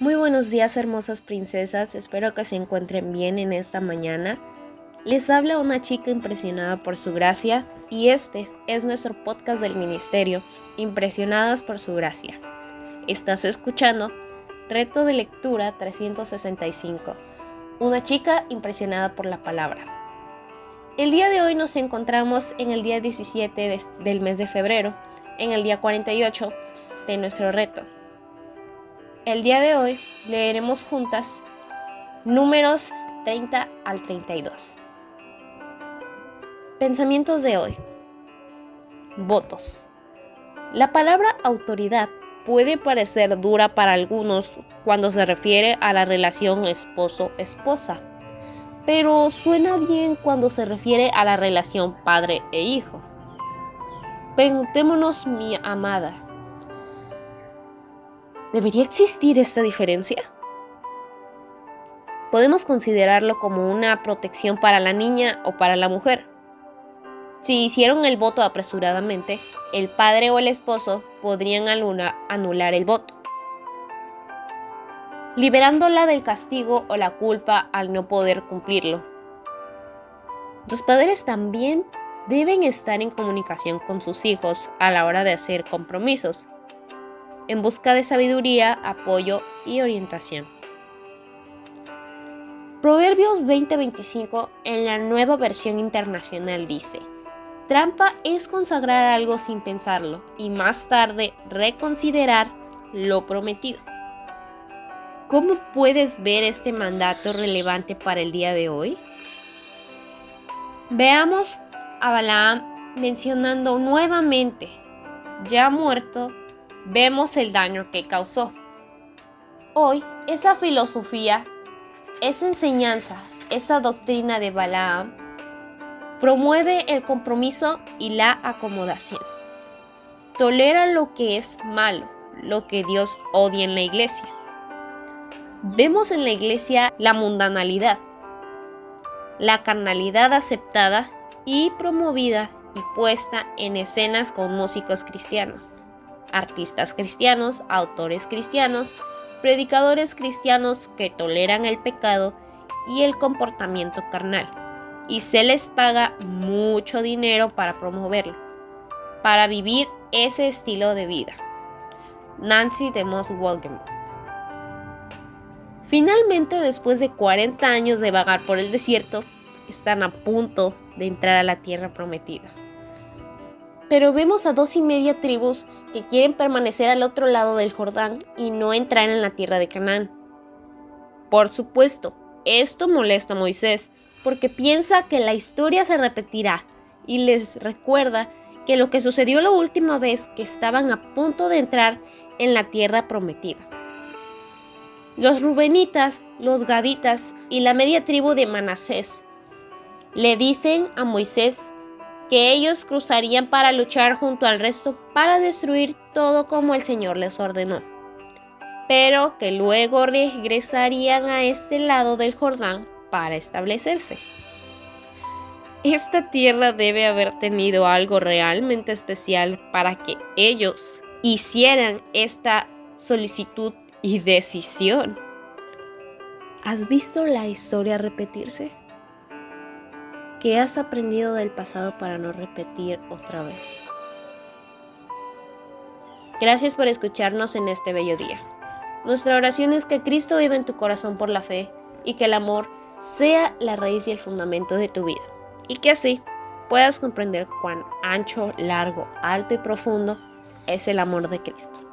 Muy buenos días hermosas princesas, espero que se encuentren bien en esta mañana. Les habla una chica impresionada por su gracia y este es nuestro podcast del ministerio, Impresionadas por su gracia. Estás escuchando Reto de Lectura 365, una chica impresionada por la palabra. El día de hoy nos encontramos en el día 17 del mes de febrero, en el día 48 de nuestro reto. El día de hoy leeremos juntas números 30 al 32. Pensamientos de hoy. Votos. La palabra autoridad puede parecer dura para algunos cuando se refiere a la relación esposo-esposa, pero suena bien cuando se refiere a la relación padre e hijo. Preguntémonos, mi amada, ¿Debería existir esta diferencia? Podemos considerarlo como una protección para la niña o para la mujer. Si hicieron el voto apresuradamente, el padre o el esposo podrían anular el voto, liberándola del castigo o la culpa al no poder cumplirlo. Los padres también deben estar en comunicación con sus hijos a la hora de hacer compromisos en busca de sabiduría, apoyo y orientación. Proverbios 20:25 en la nueva versión internacional dice, Trampa es consagrar algo sin pensarlo y más tarde reconsiderar lo prometido. ¿Cómo puedes ver este mandato relevante para el día de hoy? Veamos a Balaam mencionando nuevamente, ya muerto, vemos el daño que causó. Hoy, esa filosofía, esa enseñanza, esa doctrina de Balaam promueve el compromiso y la acomodación. Tolera lo que es malo, lo que Dios odia en la iglesia. Vemos en la iglesia la mundanalidad, la carnalidad aceptada y promovida y puesta en escenas con músicos cristianos artistas cristianos, autores cristianos, predicadores cristianos que toleran el pecado y el comportamiento carnal, y se les paga mucho dinero para promoverlo, para vivir ese estilo de vida. Nancy de Moss Wolgemuth. Finalmente, después de 40 años de vagar por el desierto, están a punto de entrar a la tierra prometida. Pero vemos a dos y media tribus que quieren permanecer al otro lado del Jordán y no entrar en la tierra de Canaán. Por supuesto, esto molesta a Moisés porque piensa que la historia se repetirá y les recuerda que lo que sucedió la última vez que estaban a punto de entrar en la tierra prometida. Los rubenitas, los gaditas y la media tribu de Manasés le dicen a Moisés que ellos cruzarían para luchar junto al resto para destruir todo como el Señor les ordenó, pero que luego regresarían a este lado del Jordán para establecerse. Esta tierra debe haber tenido algo realmente especial para que ellos hicieran esta solicitud y decisión. ¿Has visto la historia repetirse? ¿Qué has aprendido del pasado para no repetir otra vez? Gracias por escucharnos en este bello día. Nuestra oración es que Cristo viva en tu corazón por la fe y que el amor sea la raíz y el fundamento de tu vida. Y que así puedas comprender cuán ancho, largo, alto y profundo es el amor de Cristo.